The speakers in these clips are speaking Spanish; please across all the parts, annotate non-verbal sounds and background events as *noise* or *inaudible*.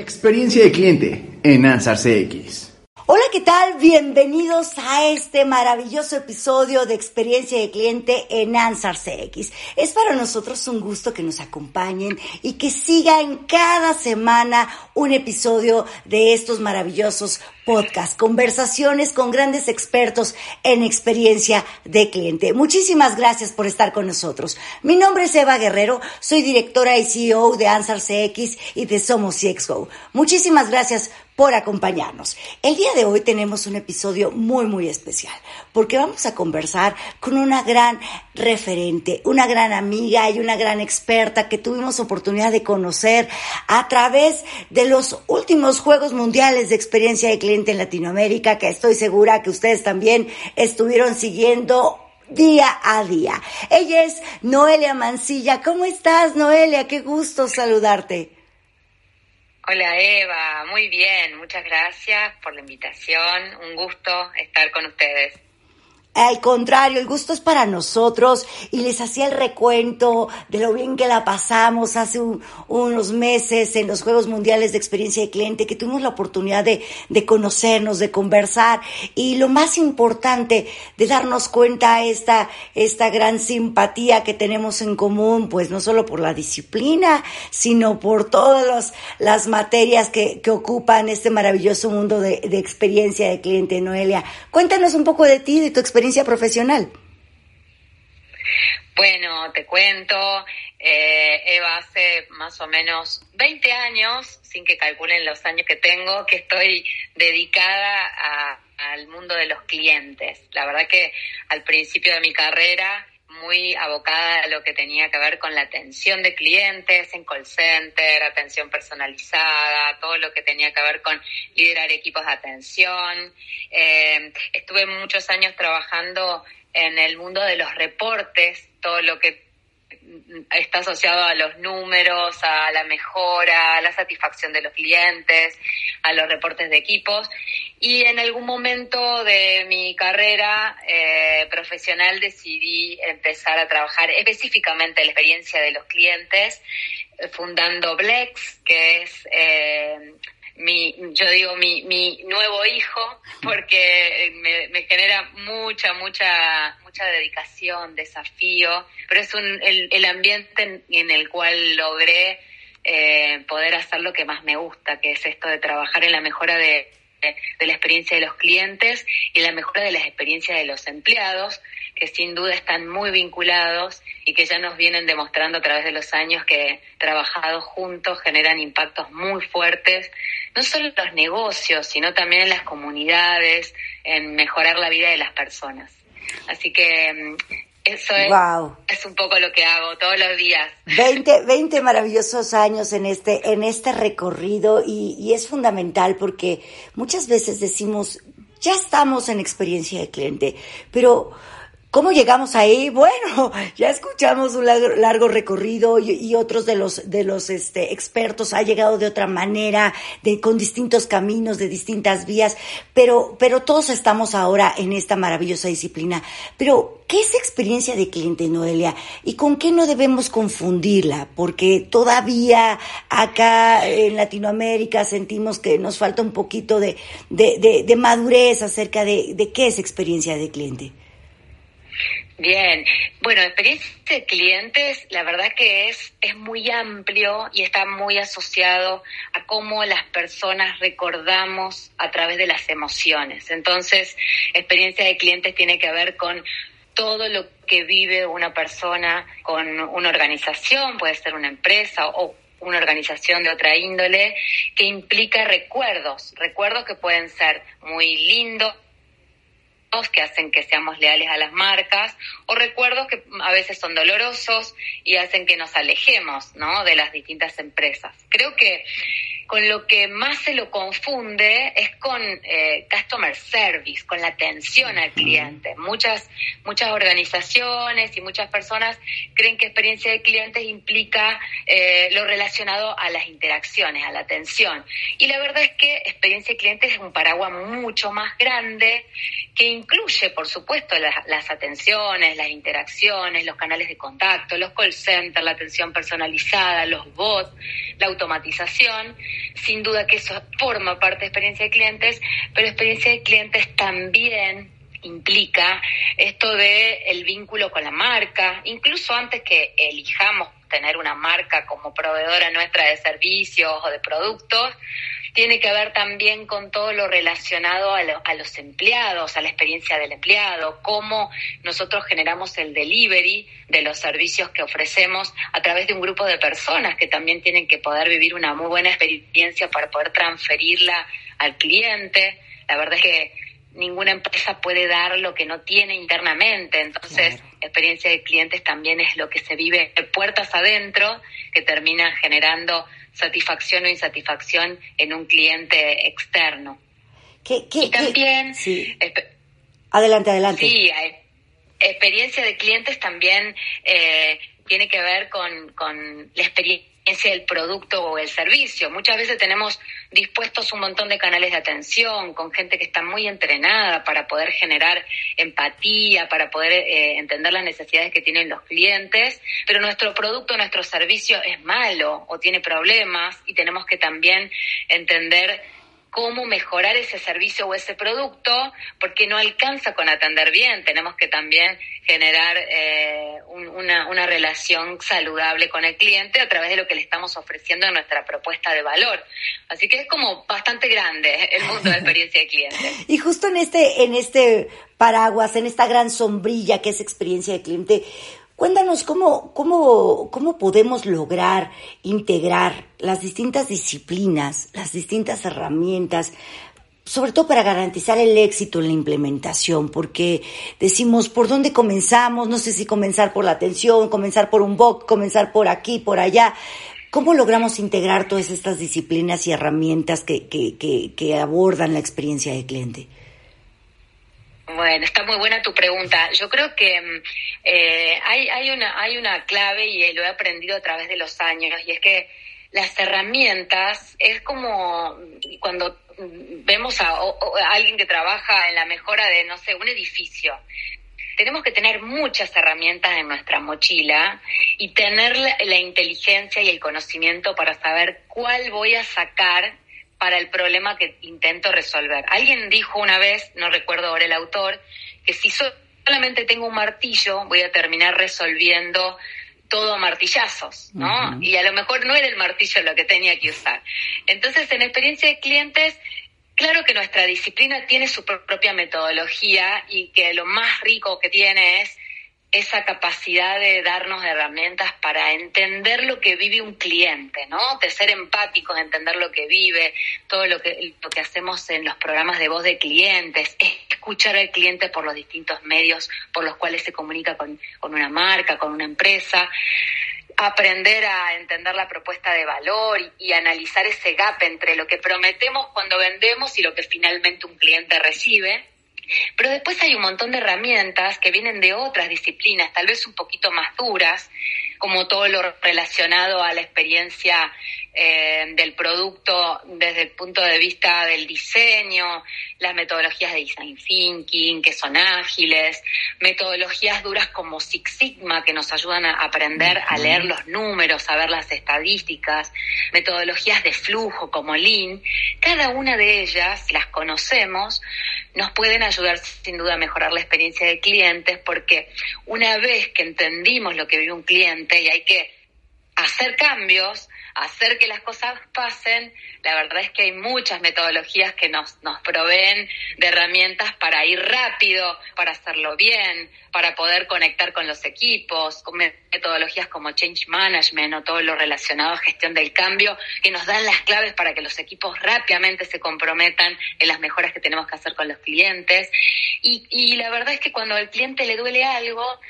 Experiencia de cliente en Ansar CX. Hola, ¿qué tal? Bienvenidos a este maravilloso episodio de experiencia de cliente en Ansar CX. Es para nosotros un gusto que nos acompañen y que sigan cada semana un episodio de estos maravillosos podcasts, conversaciones con grandes expertos en experiencia de cliente. Muchísimas gracias por estar con nosotros. Mi nombre es Eva Guerrero, soy directora y CEO de Ansar CX y de Somos CXGO. Muchísimas gracias por acompañarnos. El día de hoy tenemos un episodio muy, muy especial, porque vamos a conversar con una gran referente, una gran amiga y una gran experta que tuvimos oportunidad de conocer a través de los últimos Juegos Mundiales de Experiencia de Cliente en Latinoamérica, que estoy segura que ustedes también estuvieron siguiendo día a día. Ella es Noelia Mancilla. ¿Cómo estás, Noelia? Qué gusto saludarte. Hola Eva, muy bien, muchas gracias por la invitación, un gusto estar con ustedes. Al contrario, el gusto es para nosotros y les hacía el recuento de lo bien que la pasamos hace unos meses en los Juegos Mundiales de Experiencia de Cliente, que tuvimos la oportunidad de, de, conocernos, de conversar y lo más importante, de darnos cuenta esta, esta gran simpatía que tenemos en común, pues no solo por la disciplina, sino por todas las materias que, que ocupan este maravilloso mundo de, de experiencia de cliente, Noelia. Cuéntanos un poco de ti, de tu experiencia experiencia profesional? Bueno, te cuento, eh, Eva, hace más o menos 20 años, sin que calculen los años que tengo, que estoy dedicada al mundo de los clientes. La verdad que al principio de mi carrera muy abocada a lo que tenía que ver con la atención de clientes en call center, atención personalizada, todo lo que tenía que ver con liderar equipos de atención. Eh, estuve muchos años trabajando en el mundo de los reportes, todo lo que está asociado a los números, a la mejora, a la satisfacción de los clientes, a los reportes de equipos. Y en algún momento de mi carrera eh, profesional decidí empezar a trabajar específicamente en la experiencia de los clientes, fundando Blex, que es eh, mi, yo digo mi, mi nuevo hijo, porque me, me, genera mucha, mucha, mucha dedicación, desafío, pero es un, el, el ambiente en, el cual logré eh, poder hacer lo que más me gusta, que es esto de trabajar en la mejora de, de la experiencia de los clientes y la mejora de las experiencias de los empleados, que sin duda están muy vinculados y que ya nos vienen demostrando a través de los años que trabajados juntos generan impactos muy fuertes, no solo en los negocios, sino también en las comunidades, en mejorar la vida de las personas. Así que mm, eso es, es, un poco lo que hago todos los días. 20, 20 maravillosos años en este, en este recorrido y, y es fundamental porque muchas veces decimos, ya estamos en experiencia de cliente, pero ¿Cómo llegamos ahí? *laughs* Bueno, ya escuchamos un largo, recorrido y, otros de los de los este, expertos ha llegado de otra manera, de con distintos caminos, de distintas vías, pero pero todos estamos ahora en esta maravillosa disciplina. Pero ¿qué es experiencia de cliente, Noelia? ¿Y con qué no debemos confundirla? Porque todavía acá en Latinoamérica sentimos que nos falta un poquito de, de, de madurez acerca de, de qué es experiencia de cliente. Bien, bueno, experiencia de clientes, la verdad que es, es muy amplio y está muy asociado a cómo las personas recordamos a través de las emociones. Entonces, experiencia de clientes tiene que ver con todo lo que vive una persona con una organización, puede ser una empresa o una organización de otra índole, que implica recuerdos, recuerdos que pueden ser muy lindos, que hacen que seamos leales a las marcas o recuerdos que a veces son dolorosos y hacen que nos alejemos ¿no? de las distintas empresas. Creo que con lo que más se lo confunde es con eh, customer service, con la atención al cliente. Muchas, muchas organizaciones y muchas personas creen que experiencia de clientes implica eh, lo relacionado a las interacciones, a la atención. Y la verdad es que experiencia de clientes es un paraguas mucho más grande que incluye, por supuesto, las, las atenciones, las interacciones, los canales de contacto, los call centers, la atención personalizada, los bots, la automatización sin duda que eso forma parte de experiencia de clientes, pero experiencia de clientes también implica esto de el vínculo con la marca, incluso antes que elijamos tener una marca como proveedora nuestra de servicios o de productos, tiene que ver también con todo lo relacionado a, a, los empleados, a la experiencia del empleado, cómo nosotros generamos el delivery de los servicios que ofrecemos a través de un grupo de personas que también tienen que poder vivir una muy buena experiencia para poder transferirla al cliente. La verdad es que ninguna empresa puede dar lo que no tiene internamente. Entonces, experiencia de clientes también es lo que se vive de puertas adentro, que termina generando satisfacción o insatisfacción en un cliente externo. ¿Qué, qué, y también... Sí. Adelante, adelante. Sí, experiencia de clientes también eh, tiene que ver con, con la experiencia el producto o el servicio. Muchas veces tenemos dispuestos un montón de canales de atención con gente que está muy entrenada para poder generar empatía, para poder eh, entender las necesidades que tienen los clientes, pero nuestro producto, nuestro servicio es malo o tiene problemas y tenemos que también entender cómo mejorar ese servicio o ese producto, porque no alcanza con atender bien. Tenemos que también generar eh, una, una, relación saludable con el cliente a través de lo que le estamos ofreciendo en nuestra propuesta de valor. Así que es como bastante grande el mundo de experiencia de cliente. *laughs* Y justo en este, en este paraguas, en esta gran sombrilla que es experiencia de cliente, Cuéntanos cómo, cómo, cómo podemos lograr integrar las distintas disciplinas, las distintas herramientas, sobre todo para garantizar el éxito en la implementación, porque decimos, ¿por dónde comenzamos? No sé si comenzar por la atención, comenzar por un BOC, comenzar por aquí, por allá. ¿Cómo logramos integrar todas estas disciplinas y herramientas que, que, que, que abordan la experiencia del cliente? Bueno, está muy buena tu pregunta. Yo creo que mm, eh, hay, hay, una, hay una clave y lo he aprendido a través de los años y es que las herramientas es como cuando vemos a, alguien que trabaja en la mejora de, no sé, un edificio. Tenemos que tener muchas herramientas en nuestra mochila y tener la inteligencia y el conocimiento para saber cuál voy a sacar para el problema que intento resolver. Alguien dijo una vez, no recuerdo ahora el autor, que si solamente tengo un martillo voy a terminar resolviendo todo a martillazos, ¿no? Y a lo mejor no era el martillo lo que tenía que usar. Entonces, en experiencia de clientes, claro que nuestra disciplina tiene su propia metodología y que lo más rico que tiene es esa capacidad de darnos herramientas para entender lo que vive un cliente, ¿no? De ser empáticos, entender lo que vive, todo lo que, lo que hacemos en los programas de voz de clientes, escuchar al cliente por los distintos medios por los cuales se comunica con, con una marca, con una empresa, aprender a entender la propuesta de valor y, y analizar ese gap entre lo que prometemos cuando vendemos y lo que finalmente un cliente recibe pero después hay un montón de herramientas que vienen de otras disciplinas, tal vez un poquito más duras, como todo lo relacionado a la experiencia eh, del producto desde el punto de vista del diseño, las metodologías de design thinking, que son ágiles, metodologías duras como Six Sigma, que nos ayudan a aprender a leer los números, a ver las estadísticas, metodologías de flujo como Lean. Cada una de ellas, las conocemos, nos pueden ayudar sin duda a mejorar la experiencia de clientes porque una vez que entendimos lo que vive un cliente y hay que hacer cambios, hacer que las cosas pasen, la verdad es que hay muchas metodologías que nos, nos proveen de herramientas para ir rápido, para hacerlo bien, para poder conectar con los equipos, con metodologías como Change Management o todo lo relacionado a gestión del cambio, que nos dan las claves para que los equipos rápidamente se comprometan en las mejoras que tenemos que hacer con los clientes. Y, y la verdad es que cuando al cliente le duele algo,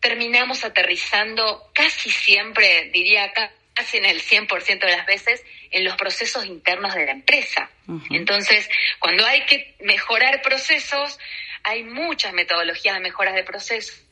terminamos aterrizando casi siempre, diría acá, casi en el 100% de las veces en los procesos internos de la empresa. Entonces, cuando hay que mejorar procesos, hay muchas metodologías de mejoras de procesos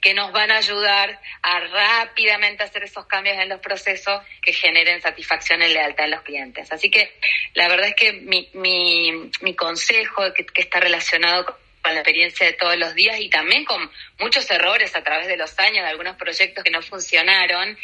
que nos van a ayudar a rápidamente hacer esos cambios en los procesos que generen satisfacción y lealtad en los clientes. Así que la verdad es que mi, mi, mi consejo, que, que está relacionado con con la experiencia de todos los días y también con muchos errores a través de los años de algunos proyectos que no funcionaron,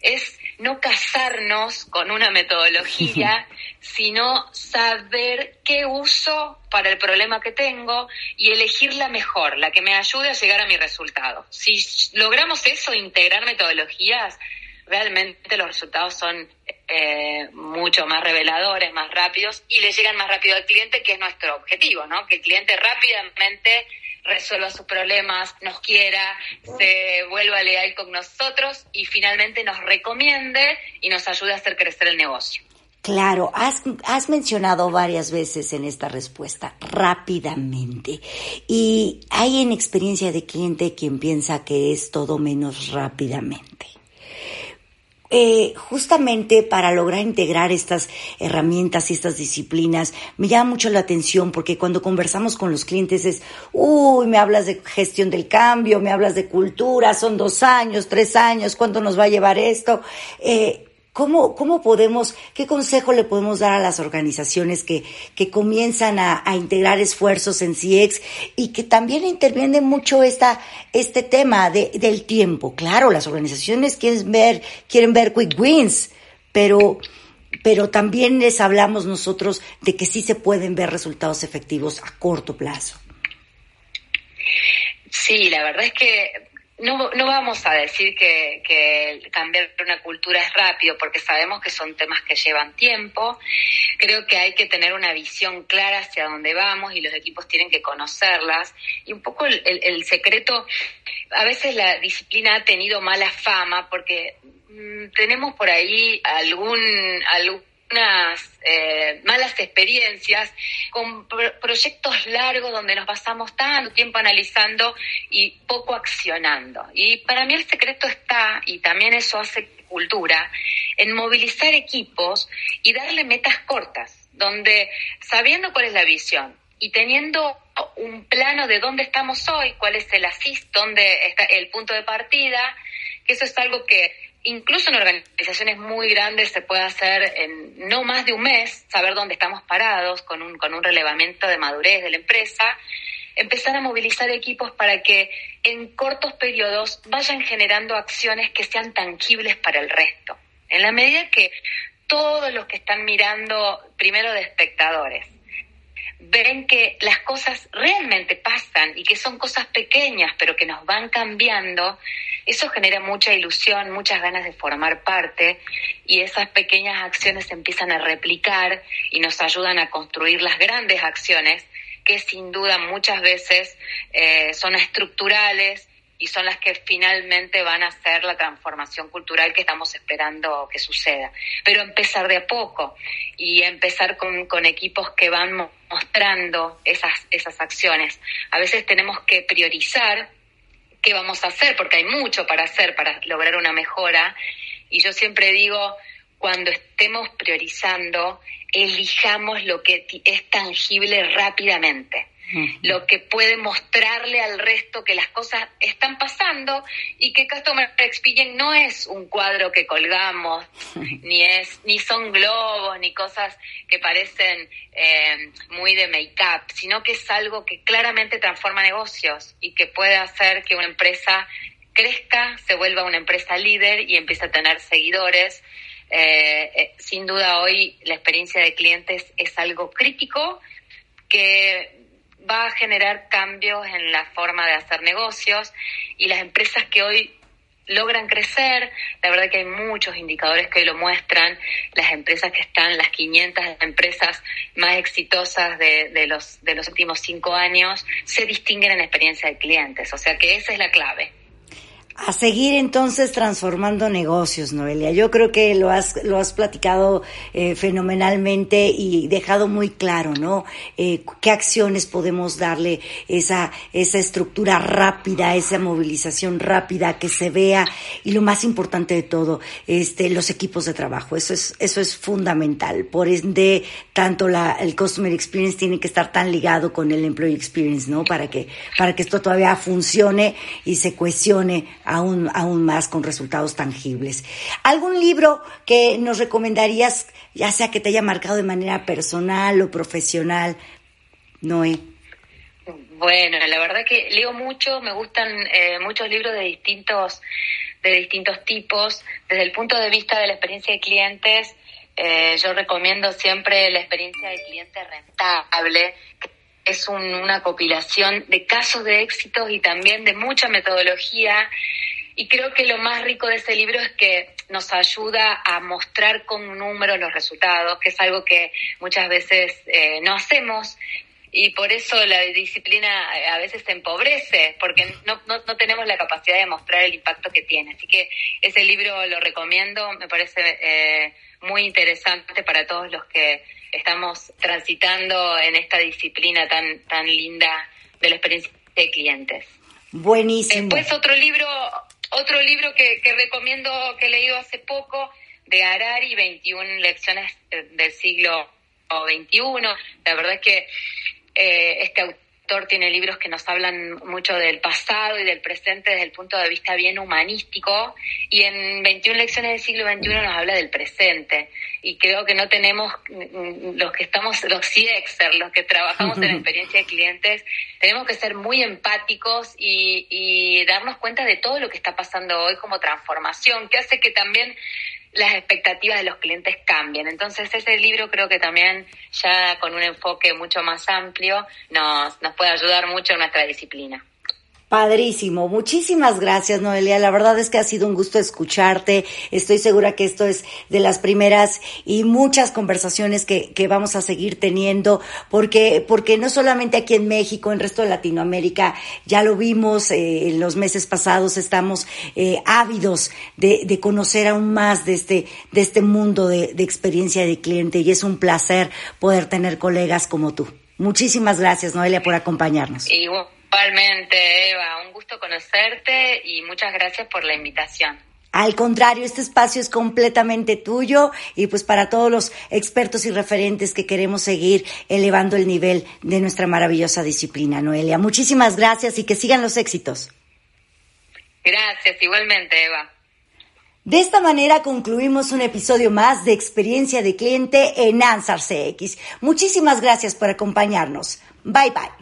es no casarnos con una metodología, *laughs* sino saber qué uso para el problema que tengo y elegir la mejor, la que me ayude a llegar a mi resultado. Si logramos eso, integrar metodologías, realmente los resultados son eh, mucho más reveladores, más rápidos y le llegan más rápido al cliente, que es nuestro objetivo, ¿no? Que el cliente rápidamente resuelva sus problemas, nos quiera, se vuelva leal con nosotros y finalmente nos recomiende y nos ayude a hacer crecer el negocio. Claro, has, has, mencionado varias veces en esta respuesta rápidamente y hay en experiencia de cliente quien piensa que es todo menos rápidamente. Eh, justamente para lograr integrar estas herramientas y estas disciplinas, me llama mucho la atención porque cuando conversamos con los clientes es, uy, me hablas de gestión del cambio, me hablas de cultura, son dos años, tres años, ¿cuánto nos va a llevar esto? Eh, ¿Cómo, ¿Cómo podemos, qué consejo le podemos dar a las organizaciones que, que comienzan a, a integrar esfuerzos en CX y que también interviene mucho esta, este tema de, del tiempo? Claro, las organizaciones quieren ver, quieren ver quick wins, pero, pero también les hablamos nosotros de que sí se pueden ver resultados efectivos a corto plazo. Sí, la verdad es que no, no vamos a decir que, que, cambiar una cultura es rápido, porque sabemos que son temas que llevan tiempo. Creo que hay que tener una visión clara hacia dónde vamos y los equipos tienen que conocerlas. Y un poco el, el, secreto, a veces la disciplina ha tenido mala fama porque mmm, tenemos por ahí algún, algún unas eh, malas experiencias con pro proyectos largos donde nos pasamos tanto tiempo analizando y poco accionando. Y para mí el secreto está, y también eso hace cultura, en movilizar equipos y darle metas cortas, donde sabiendo cuál es la visión y teniendo un plano de dónde estamos hoy, cuál es el asist, dónde está el punto de partida, que eso es algo que incluso en organizaciones muy grandes se puede hacer en no más de un mes, saber dónde estamos parados con un, con un relevamiento de madurez de la empresa, empezar a movilizar equipos para que en cortos periodos vayan generando acciones que sean tangibles para el resto. En la medida que todos los que están mirando, primero de espectadores, ven que las cosas realmente pasan y que son cosas pequeñas pero que nos van cambiando, eso genera mucha ilusión, muchas ganas de formar parte y esas pequeñas acciones se empiezan a replicar y nos ayudan a construir las grandes acciones que sin duda muchas veces eh, son estructurales y son las que finalmente van a hacer la transformación cultural que estamos esperando que suceda. Pero empezar de a poco y empezar con, con equipos que van mostrando esas, esas acciones. A veces tenemos que priorizar qué vamos a hacer, porque hay mucho para hacer para lograr una mejora. Y yo siempre digo, cuando estemos priorizando, elijamos lo que es tangible rápidamente lo que puede mostrarle al resto que las cosas están pasando y que Customer Experience no es un cuadro que colgamos, ni es, ni son globos, ni cosas que parecen eh, muy de make-up, sino que es algo que claramente transforma negocios y que puede hacer que una empresa crezca, se vuelva una empresa líder y empiece a tener seguidores. Eh, eh, sin duda hoy la experiencia de clientes es algo crítico que va a generar cambios en la forma de hacer negocios y las empresas que hoy logran crecer, la verdad que hay muchos indicadores que lo muestran, las empresas que están, las 500 empresas más exitosas de, de, los, de los últimos cinco años, se distinguen en experiencia de clientes, o sea que esa es la clave. A seguir entonces transformando negocios, Noelia. Yo creo que lo has, lo has platicado eh, fenomenalmente y dejado muy claro, ¿no? Eh, qué acciones podemos darle esa, esa estructura rápida, esa movilización rápida, que se vea y lo más importante de todo, este, los equipos de trabajo. Eso es, eso es fundamental. Por ende, tanto la, el Customer Experience tiene que estar tan ligado con el Employee Experience, ¿no? Para que, para que esto todavía funcione y se cohesione aún, aún más con resultados tangibles. ¿Algún libro que nos recomendarías, ya sea que te haya marcado de manera personal o profesional, Noé? Bueno, la verdad que leo mucho, me gustan eh, muchos libros de distintos, de distintos tipos. Desde el punto de vista de la experiencia de clientes, eh, yo recomiendo siempre la experiencia de cliente rentable, es una compilación de casos de éxitos y también de mucha metodología. Y creo que lo más rico de ese libro es que nos ayuda a mostrar con números los resultados, que es algo que muchas veces eh, no hacemos. Y por eso la disciplina eh, a veces se empobrece, porque no, no, no, tenemos la capacidad de mostrar el impacto que tiene. Así que ese libro lo recomiendo, me parece eh, muy interesante para todos los que estamos transitando en esta disciplina tan, tan linda de la experiencia de clientes. Buenísimo. Después otro libro, otro libro que, que recomiendo, que he leído hace poco, de Harari, 21 lecciones del siglo XXI. La verdad es que eh, este autor tiene libros que nos hablan mucho del pasado y del presente desde el punto de vista bien humanístico y en 21 lecciones del siglo XXI nos habla del presente. Y creo que no tenemos mm, los que estamos, los CXer, los que trabajamos en la *laughs* experiencia de clientes, tenemos que ser muy empáticos y, y darnos cuenta de todo lo que está pasando hoy como transformación, que hace que también las expectativas de los clientes cambian. Entonces ese libro creo que también ya con un enfoque mucho más amplio nos, nos puede ayudar mucho en nuestra disciplina. Padrísimo. Muchísimas gracias, Noelia. La verdad es que ha sido un gusto escucharte. Estoy segura que esto es de las primeras y muchas conversaciones que, que vamos a seguir teniendo, porque, porque no solamente aquí en México, en el resto de Latinoamérica, ya lo vimos eh, en los meses pasados, estamos eh, ávidos de, conocer aún más de este, de este mundo de, de experiencia de cliente y es un placer poder tener colegas como tú. Muchísimas gracias, Noelia, por acompañarnos. Igualmente, Eva, un gusto conocerte y muchas gracias por la invitación. Al contrario, este espacio es completamente tuyo y pues para todos los expertos y referentes que queremos seguir elevando el nivel de nuestra maravillosa disciplina, Noelia. Muchísimas gracias y que sigan los éxitos. Gracias, igualmente, Eva. De esta manera concluimos un episodio más de Experiencia de Cliente en Ansar CX. Muchísimas gracias por acompañarnos. Bye bye.